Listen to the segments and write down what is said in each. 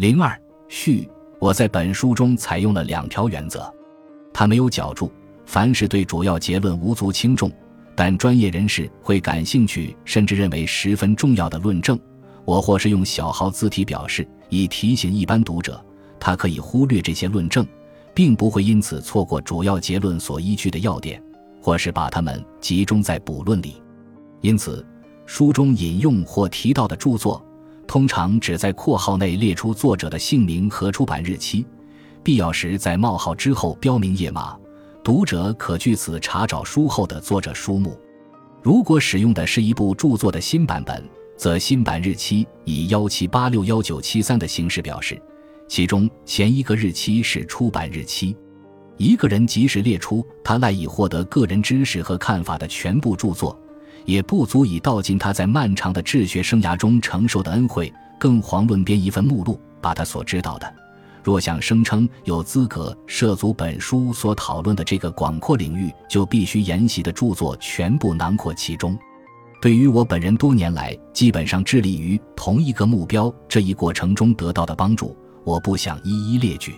零二序，我在本书中采用了两条原则，它没有脚注，凡是对主要结论无足轻重，但专业人士会感兴趣甚至认为十分重要的论证，我或是用小号字体表示，以提醒一般读者，他可以忽略这些论证，并不会因此错过主要结论所依据的要点，或是把它们集中在补论里。因此，书中引用或提到的著作，通常只在括号内列出作者的姓名和出版日期，必要时在冒号之后标明页码，读者可据此查找书后的作者书目。如果使用的是一部著作的新版本，则新版日期以幺七八六幺九七三的形式表示，其中前一个日期是出版日期。一个人即使列出他赖以获得个人知识和看法的全部著作。也不足以道尽他在漫长的治学生涯中承受的恩惠，更遑论编一份目录，把他所知道的。若想声称有资格涉足本书所讨论的这个广阔领域，就必须沿袭的著作全部囊括其中。对于我本人多年来基本上致力于同一个目标这一过程中得到的帮助，我不想一一列举。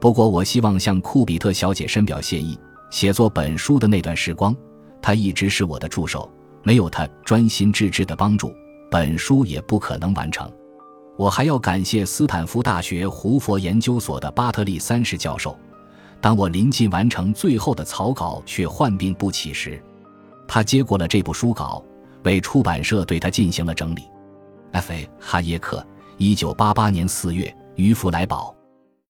不过，我希望向库比特小姐深表谢意。写作本书的那段时光，她一直是我的助手。没有他专心致志的帮助，本书也不可能完成。我还要感谢斯坦福大学胡佛研究所的巴特利三世教授。当我临近完成最后的草稿却患病不起时，他接过了这部书稿，为出版社对他进行了整理。F.A. 哈耶克，一九八八年四月，于弗莱堡。